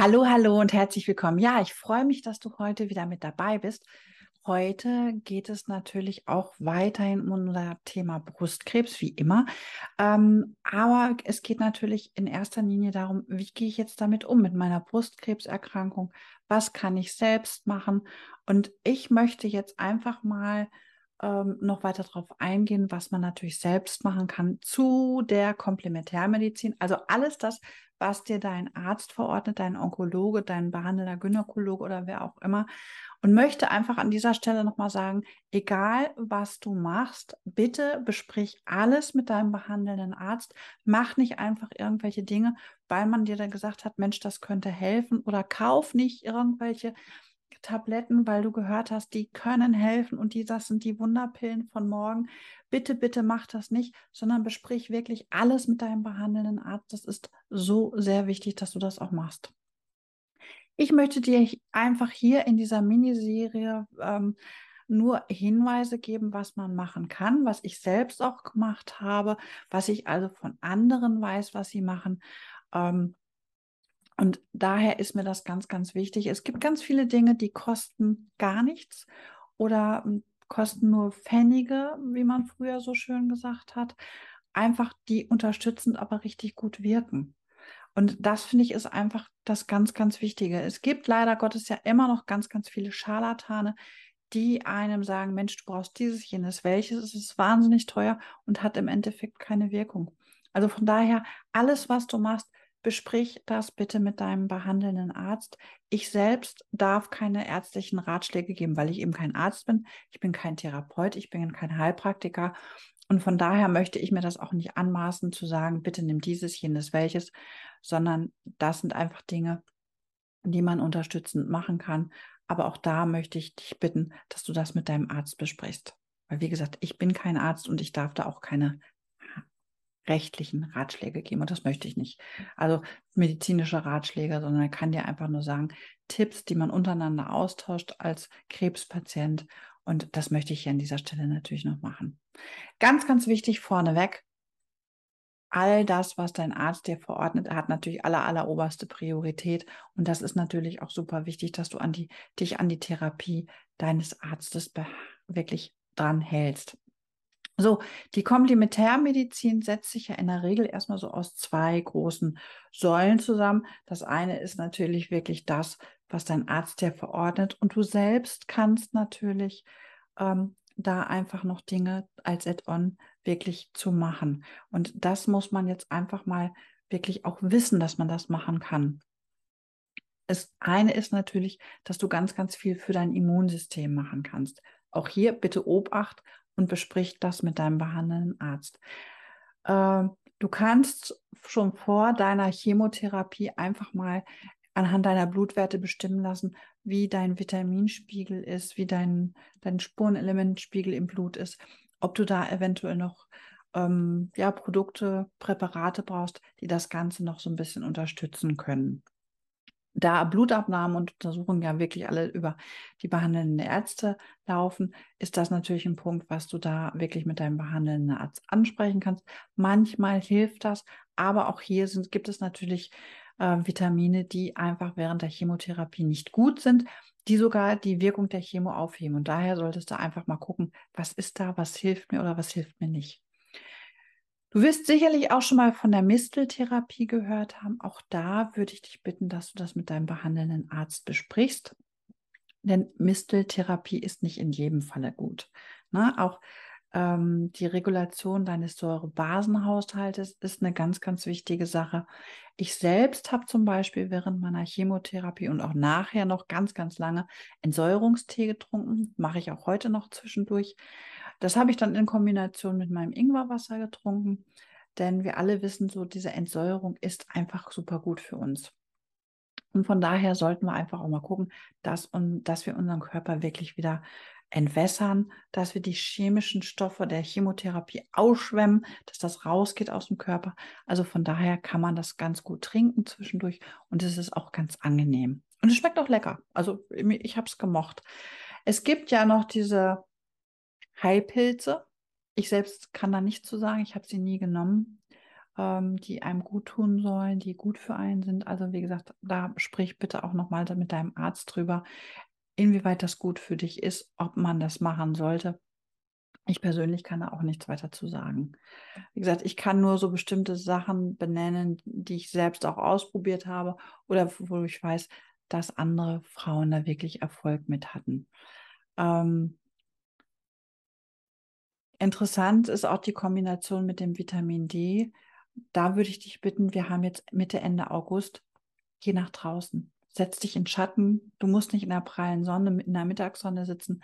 Hallo, hallo und herzlich willkommen. Ja, ich freue mich, dass du heute wieder mit dabei bist. Heute geht es natürlich auch weiterhin um unser Thema Brustkrebs, wie immer. Ähm, aber es geht natürlich in erster Linie darum, wie gehe ich jetzt damit um mit meiner Brustkrebserkrankung? Was kann ich selbst machen? Und ich möchte jetzt einfach mal ähm, noch weiter darauf eingehen, was man natürlich selbst machen kann zu der Komplementärmedizin. Also alles das, was dir dein Arzt verordnet, dein Onkologe, dein behandelnder Gynäkologe oder wer auch immer. Und möchte einfach an dieser Stelle nochmal sagen, egal was du machst, bitte besprich alles mit deinem behandelnden Arzt. Mach nicht einfach irgendwelche Dinge, weil man dir dann gesagt hat, Mensch, das könnte helfen oder kauf nicht irgendwelche Tabletten, weil du gehört hast, die können helfen und die, das sind die Wunderpillen von morgen. Bitte, bitte mach das nicht, sondern besprich wirklich alles mit deinem behandelnden Arzt. Das ist so sehr wichtig, dass du das auch machst. Ich möchte dir einfach hier in dieser Miniserie ähm, nur Hinweise geben, was man machen kann, was ich selbst auch gemacht habe, was ich also von anderen weiß, was sie machen. Ähm, und daher ist mir das ganz, ganz wichtig. Es gibt ganz viele Dinge, die kosten gar nichts oder hm, kosten nur Pfennige, wie man früher so schön gesagt hat. Einfach die unterstützend, aber richtig gut wirken. Und das finde ich ist einfach das ganz, ganz Wichtige. Es gibt leider Gottes ja immer noch ganz, ganz viele Scharlatane, die einem sagen, Mensch, du brauchst dieses, jenes, welches, es ist wahnsinnig teuer und hat im Endeffekt keine Wirkung. Also von daher, alles, was du machst, besprich das bitte mit deinem behandelnden Arzt. Ich selbst darf keine ärztlichen Ratschläge geben, weil ich eben kein Arzt bin. Ich bin kein Therapeut, ich bin kein Heilpraktiker. Und von daher möchte ich mir das auch nicht anmaßen zu sagen, bitte nimm dieses, jenes, welches, sondern das sind einfach Dinge, die man unterstützend machen kann. Aber auch da möchte ich dich bitten, dass du das mit deinem Arzt besprichst. Weil, wie gesagt, ich bin kein Arzt und ich darf da auch keine rechtlichen Ratschläge geben. Und das möchte ich nicht. Also medizinische Ratschläge, sondern er kann dir einfach nur sagen, Tipps, die man untereinander austauscht als Krebspatient. Und das möchte ich hier an dieser Stelle natürlich noch machen. Ganz, ganz wichtig vorneweg. All das, was dein Arzt dir verordnet, hat natürlich aller, aller oberste Priorität. Und das ist natürlich auch super wichtig, dass du an die, dich an die Therapie deines Arztes wirklich dran hältst. So, die Komplementärmedizin setzt sich ja in der Regel erstmal so aus zwei großen Säulen zusammen. Das eine ist natürlich wirklich das, was dein Arzt dir verordnet. Und du selbst kannst natürlich ähm, da einfach noch Dinge als Add-on wirklich zu machen. Und das muss man jetzt einfach mal wirklich auch wissen, dass man das machen kann. Das eine ist natürlich, dass du ganz, ganz viel für dein Immunsystem machen kannst. Auch hier bitte Obacht und besprich das mit deinem behandelnden Arzt. Äh, du kannst schon vor deiner Chemotherapie einfach mal anhand deiner Blutwerte bestimmen lassen, wie dein Vitaminspiegel ist, wie dein, dein Spurenelementspiegel im Blut ist, ob du da eventuell noch ähm, ja, Produkte, Präparate brauchst, die das Ganze noch so ein bisschen unterstützen können da Blutabnahmen und Untersuchungen ja wirklich alle über die behandelnden Ärzte laufen, ist das natürlich ein Punkt, was du da wirklich mit deinem behandelnden Arzt ansprechen kannst. Manchmal hilft das, aber auch hier sind, gibt es natürlich äh, Vitamine, die einfach während der Chemotherapie nicht gut sind, die sogar die Wirkung der Chemo aufheben. Und daher solltest du einfach mal gucken, was ist da, was hilft mir oder was hilft mir nicht. Du wirst sicherlich auch schon mal von der Misteltherapie gehört haben. Auch da würde ich dich bitten, dass du das mit deinem behandelnden Arzt besprichst. Denn Misteltherapie ist nicht in jedem Falle gut. Na, ne? auch ähm, die Regulation deines Säurebasenhaushaltes ist eine ganz, ganz wichtige Sache. Ich selbst habe zum Beispiel während meiner Chemotherapie und auch nachher noch ganz, ganz lange Entsäuerungstee getrunken. Mache ich auch heute noch zwischendurch. Das habe ich dann in Kombination mit meinem Ingwerwasser getrunken, denn wir alle wissen so, diese Entsäuerung ist einfach super gut für uns. Und von daher sollten wir einfach auch mal gucken, dass, und, dass wir unseren Körper wirklich wieder entwässern, dass wir die chemischen Stoffe der Chemotherapie ausschwemmen, dass das rausgeht aus dem Körper. Also von daher kann man das ganz gut trinken zwischendurch und es ist auch ganz angenehm. Und es schmeckt auch lecker. Also ich habe es gemocht. Es gibt ja noch diese Heilpilze. Ich selbst kann da nichts zu sagen. Ich habe sie nie genommen. ähm, die einem gut tun sollen, die gut für einen sind. Also wie gesagt, da sprich bitte auch nochmal mit deinem Arzt drüber, inwieweit das gut für dich ist, ob man das machen sollte. Ich persönlich kann da auch nichts weiter zu sagen. Wie gesagt, ich kann nur so bestimmte Sachen benennen, die ich selbst auch ausprobiert habe oder wo ich weiß, dass andere Frauen da wirklich Erfolg mit hatten. Ähm, interessant ist auch die Kombination mit dem Vitamin D. Da würde ich dich bitten, wir haben jetzt Mitte, Ende August, geh nach draußen. Setz dich in Schatten. Du musst nicht in der prallen Sonne, in der Mittagssonne sitzen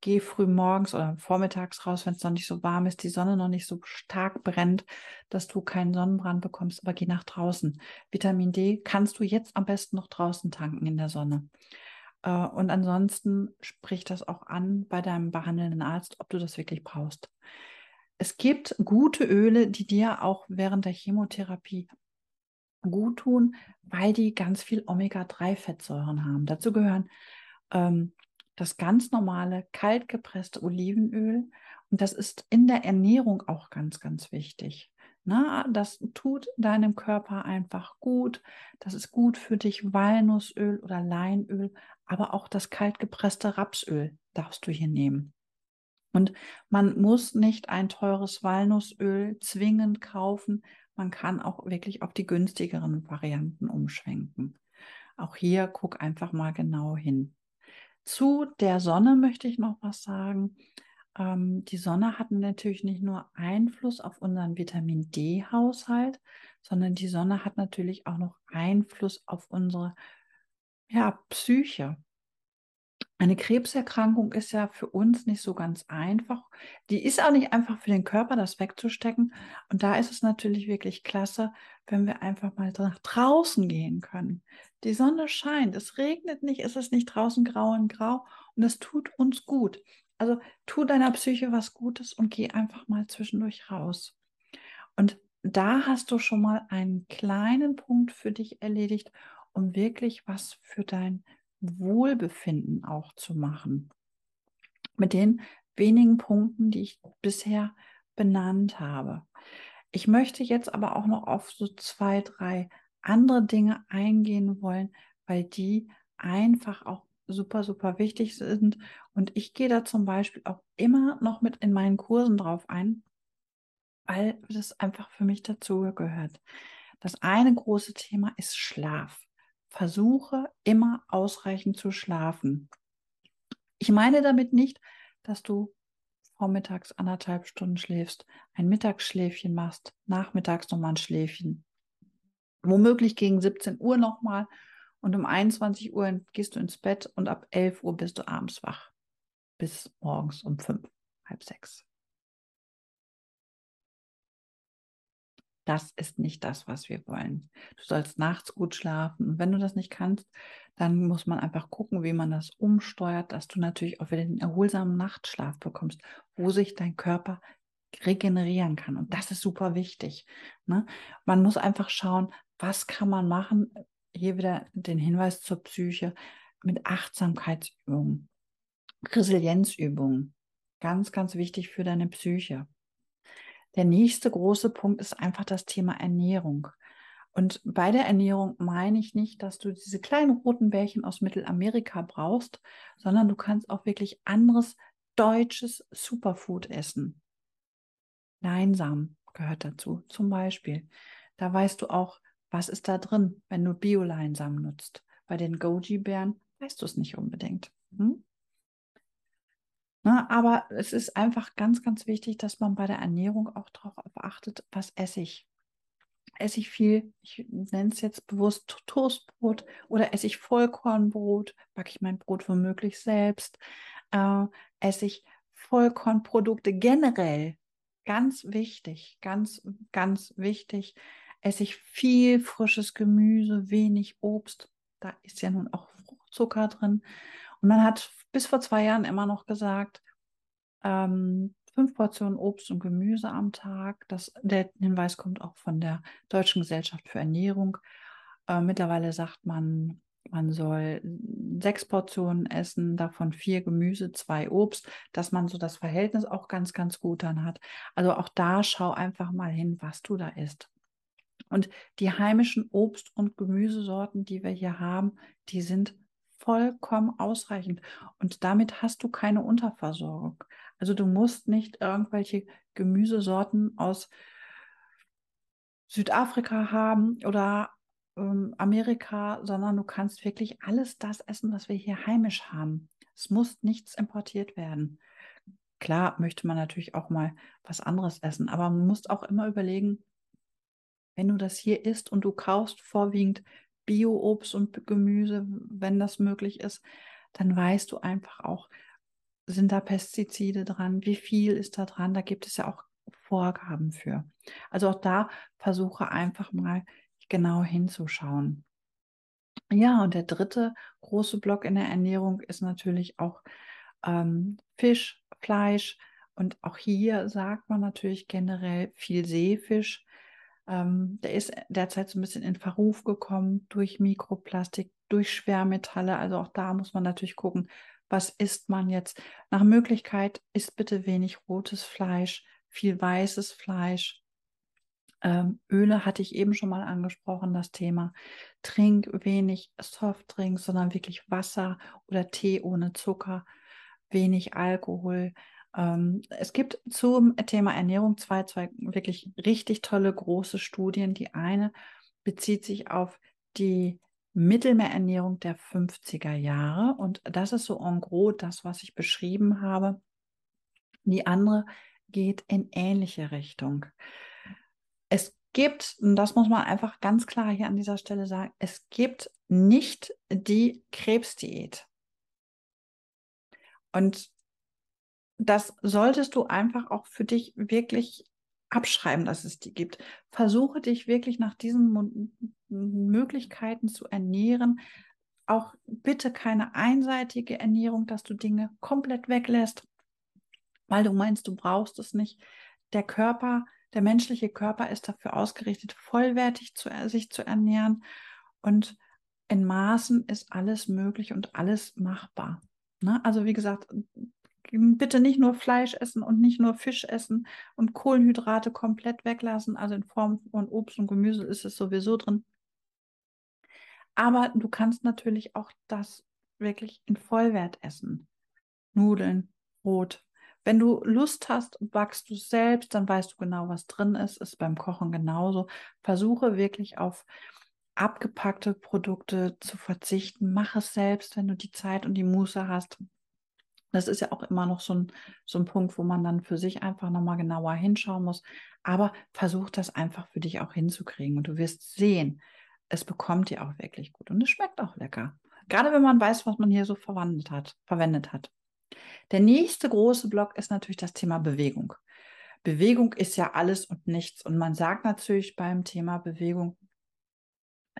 geh früh morgens oder vormittags raus, wenn es noch nicht so warm ist, die Sonne noch nicht so stark brennt, dass du keinen Sonnenbrand bekommst, aber geh nach draußen. Vitamin D kannst du jetzt am besten noch draußen tanken in der Sonne. Äh, und ansonsten sprich das auch an bei deinem behandelnden Arzt, ob du das wirklich brauchst. Es gibt gute Öle, die dir auch während der Chemotherapie gut tun, weil die ganz viel Omega-3-Fettsäuren haben. Dazu gehören ähm, das ganz normale kaltgepresste Olivenöl. Und das ist in der Ernährung auch ganz, ganz wichtig. Na, das tut deinem Körper einfach gut. Das ist gut für dich. Walnussöl oder Leinöl, aber auch das kaltgepresste Rapsöl darfst du hier nehmen. Und man muss nicht ein teures Walnussöl zwingend kaufen. Man kann auch wirklich auf die günstigeren Varianten umschwenken. Auch hier guck einfach mal genau hin. Zu der Sonne möchte ich noch was sagen. Ähm, die Sonne hat natürlich nicht nur Einfluss auf unseren Vitamin D-Haushalt, sondern die Sonne hat natürlich auch noch Einfluss auf unsere ja, Psyche. Eine Krebserkrankung ist ja für uns nicht so ganz einfach. Die ist auch nicht einfach für den Körper, das wegzustecken. Und da ist es natürlich wirklich klasse, wenn wir einfach mal nach draußen gehen können. Die Sonne scheint, es regnet nicht, es ist nicht draußen grau und grau und es tut uns gut. Also tu deiner Psyche was Gutes und geh einfach mal zwischendurch raus. Und da hast du schon mal einen kleinen Punkt für dich erledigt, um wirklich was für dein Wohlbefinden auch zu machen. Mit den wenigen Punkten, die ich bisher benannt habe. Ich möchte jetzt aber auch noch auf so zwei, drei andere Dinge eingehen wollen, weil die einfach auch super, super wichtig sind. Und ich gehe da zum Beispiel auch immer noch mit in meinen Kursen drauf ein, weil das einfach für mich dazugehört. Das eine große Thema ist Schlaf. Versuche immer ausreichend zu schlafen. Ich meine damit nicht, dass du vormittags anderthalb Stunden schläfst, ein Mittagsschläfchen machst, nachmittags nochmal ein Schläfchen. Womöglich gegen 17 Uhr nochmal und um 21 Uhr gehst du ins Bett und ab 11 Uhr bist du abends wach. Bis morgens um fünf, halb sechs. Das ist nicht das, was wir wollen. Du sollst nachts gut schlafen. Und wenn du das nicht kannst, dann muss man einfach gucken, wie man das umsteuert, dass du natürlich auch wieder den erholsamen Nachtschlaf bekommst, wo sich dein Körper regenerieren kann. Und das ist super wichtig. Ne? Man muss einfach schauen, was kann man machen. Hier wieder den Hinweis zur Psyche mit Achtsamkeitsübungen, Resilienzübungen. Ganz, ganz wichtig für deine Psyche. Der nächste große Punkt ist einfach das Thema Ernährung. Und bei der Ernährung meine ich nicht, dass du diese kleinen roten Bärchen aus Mittelamerika brauchst, sondern du kannst auch wirklich anderes deutsches Superfood essen. Leinsamen gehört dazu, zum Beispiel. Da weißt du auch, was ist da drin, wenn du Bio-Leinsamen nutzt. Bei den Goji-Bären weißt du es nicht unbedingt. Hm? Na, ne, aber es ist einfach ganz, ganz wichtig, dass man bei der Ernährung auch darauf achtet, was esse ich. Esse ich viel, ich nenne es jetzt bewusst Toastbrot oder esse ich Vollkornbrot, backe ich mein Brot womöglich selbst, äh, esse ich Vollkornprodukte generell, ganz wichtig, ganz, ganz wichtig, esse ich viel frisches Gemüse, wenig Obst, da ist ja nun auch Fruchtzucker drin. Und man hat bis vor zwei Jahren immer noch gesagt, ähm, fünf Portionen Obst und Gemüse am Tag. Das, der Hinweis kommt auch von der Deutschen Gesellschaft für Ernährung. Äh, mittlerweile sagt man, man soll sechs Portionen essen, davon vier Gemüse, zwei Obst, dass man so das Verhältnis auch ganz, ganz gut dann hat. Also auch da schau einfach mal hin, was du da isst. Und die heimischen Obst- und Gemüsesorten, die wir hier haben, die sind vollkommen ausreichend. Und damit hast du keine Unterversorgung. Also du musst nicht irgendwelche Gemüsesorten aus Südafrika haben oder ähm, Amerika, sondern du kannst wirklich alles das essen, was wir hier heimisch haben. Es muss nichts importiert werden. Klar möchte man natürlich auch mal was anderes essen, aber man muss auch immer überlegen, wenn du das hier isst und du kaufst vorwiegend Bio-Obst und Gemüse, wenn das möglich ist, dann weißt du einfach auch, sind da Pestizide dran, wie viel ist da dran, da gibt es ja auch Vorgaben für. Also auch da versuche einfach mal genau hinzuschauen. Ja, und der dritte große Block in der Ernährung ist natürlich auch ähm, Fisch, Fleisch. Und auch hier sagt man natürlich generell viel Seefisch. Ähm, der ist derzeit so ein bisschen in Verruf gekommen durch Mikroplastik, durch Schwermetalle. Also auch da muss man natürlich gucken, was isst man jetzt. Nach Möglichkeit isst bitte wenig rotes Fleisch, viel weißes Fleisch. Ähm, Öle hatte ich eben schon mal angesprochen, das Thema. Trink wenig Softdrinks, sondern wirklich Wasser oder Tee ohne Zucker, wenig Alkohol. Ähm, es gibt zum Thema Ernährung zwei, zwei wirklich richtig tolle große Studien. Die eine bezieht sich auf die Mittelmeerernährung der 50er Jahre und das ist so en gros das, was ich beschrieben habe. Die andere geht in ähnliche Richtung. Es gibt, und das muss man einfach ganz klar hier an dieser Stelle sagen, es gibt nicht die Krebsdiät. Und das solltest du einfach auch für dich wirklich abschreiben, dass es die gibt. Versuche dich wirklich nach diesen Möglichkeiten zu ernähren. Auch bitte keine einseitige Ernährung, dass du Dinge komplett weglässt, weil du meinst, du brauchst es nicht. Der Körper der menschliche Körper ist dafür ausgerichtet, vollwertig zu, sich zu ernähren. Und in Maßen ist alles möglich und alles machbar. Ne? Also wie gesagt, bitte nicht nur Fleisch essen und nicht nur Fisch essen und Kohlenhydrate komplett weglassen. Also in Form von Obst und Gemüse ist es sowieso drin. Aber du kannst natürlich auch das wirklich in Vollwert essen. Nudeln, Brot, wenn du Lust hast, backst du selbst, dann weißt du genau, was drin ist. Ist beim Kochen genauso. Versuche wirklich auf abgepackte Produkte zu verzichten. Mach es selbst, wenn du die Zeit und die Muße hast. Das ist ja auch immer noch so ein, so ein Punkt, wo man dann für sich einfach nochmal genauer hinschauen muss. Aber versuch das einfach für dich auch hinzukriegen. Und du wirst sehen, es bekommt dir auch wirklich gut. Und es schmeckt auch lecker. Gerade wenn man weiß, was man hier so verwendet hat, verwendet hat. Der nächste große Block ist natürlich das Thema Bewegung. Bewegung ist ja alles und nichts. Und man sagt natürlich beim Thema Bewegung,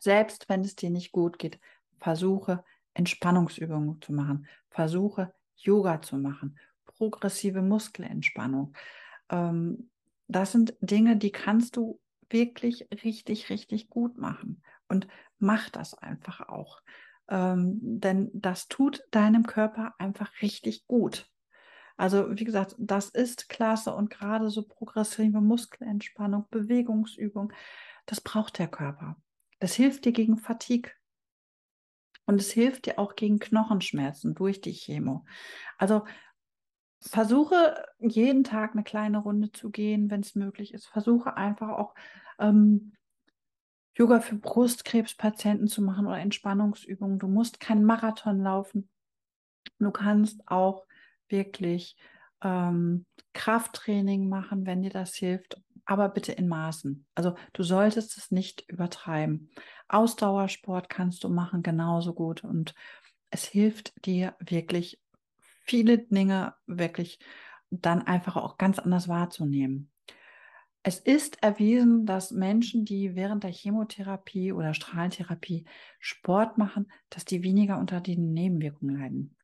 selbst wenn es dir nicht gut geht, versuche Entspannungsübungen zu machen, versuche Yoga zu machen, progressive Muskelentspannung. Ähm, das sind Dinge, die kannst du wirklich richtig, richtig gut machen. Und mach das einfach auch. Ähm, denn das tut deinem Körper einfach richtig gut. Also wie gesagt, das ist klasse und gerade so progressive Muskelentspannung, Bewegungsübung, das braucht der Körper. Das hilft dir gegen Fatigue. Und es hilft dir auch gegen Knochenschmerzen durch die Chemo. Also versuche jeden Tag eine kleine Runde zu gehen, wenn es möglich ist. Versuche einfach auch ähm, Yoga für Brustkrebspatienten zu machen oder Entspannungsübungen. Du musst keinen Marathon laufen. Du kannst auch wirklich ähm, Krafttraining machen, wenn dir das hilft, aber bitte in Maßen. Also du solltest es nicht übertreiben. Ausdauersport kannst du machen genauso gut und es hilft dir wirklich viele Dinge wirklich dann einfach auch ganz anders wahrzunehmen. Es ist erwiesen, dass Menschen, die während der Chemotherapie oder Strahlentherapie Sport machen, dass die weniger unter den Nebenwirkungen leiden.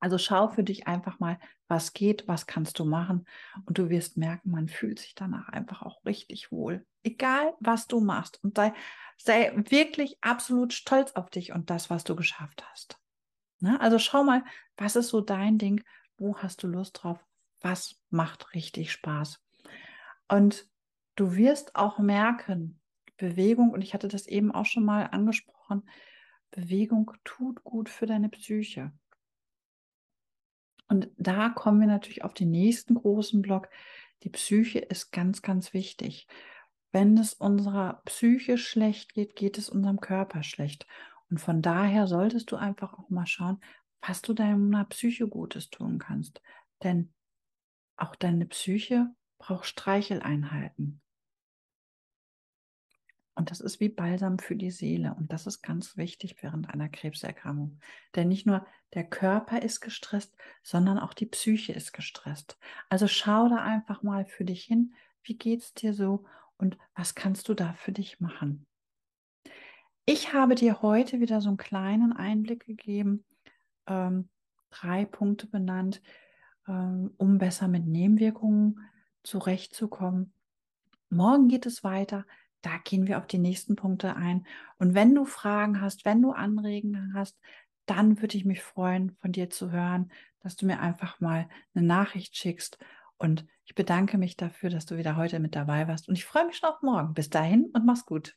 Also schau für dich einfach mal, was geht, was kannst du machen und du wirst merken, man fühlt sich danach einfach auch richtig wohl. Egal, was du machst und sei, sei wirklich absolut stolz auf dich und das, was du geschafft hast. Ne? Also schau mal, was ist so dein Ding, wo hast du Lust drauf, was macht richtig Spaß. Und du wirst auch merken, Bewegung, und ich hatte das eben auch schon mal angesprochen, Bewegung tut gut für deine Psyche. Und da kommen wir natürlich auf den nächsten großen Block. Die Psyche ist ganz, ganz wichtig. Wenn es unserer Psyche schlecht geht, geht es unserem Körper schlecht. Und von daher solltest du einfach auch mal schauen, was du deiner Psyche Gutes tun kannst. Denn auch deine Psyche braucht Streicheleinheiten. Und das ist wie Balsam für die Seele. Und das ist ganz wichtig während einer Krebserkrankung. Denn nicht nur der Körper ist gestresst, sondern auch die Psyche ist gestresst. Also schau da einfach mal für dich hin, wie geht es dir so und was kannst du da für dich machen. Ich habe dir heute wieder so einen kleinen Einblick gegeben, ähm, drei Punkte benannt, ähm, um besser mit Nebenwirkungen zurechtzukommen. Morgen geht es weiter da gehen wir auf die nächsten Punkte ein. Und wenn du Fragen hast, wenn du Anregungen hast, dann würde ich mich freuen, von dir zu hören, dass du mir einfach mal eine Nachricht schickst. Und ich bedanke mich dafür, dass du wieder heute mit dabei warst. Und ich freue mich schon auf morgen. Bis dahin und mach's gut.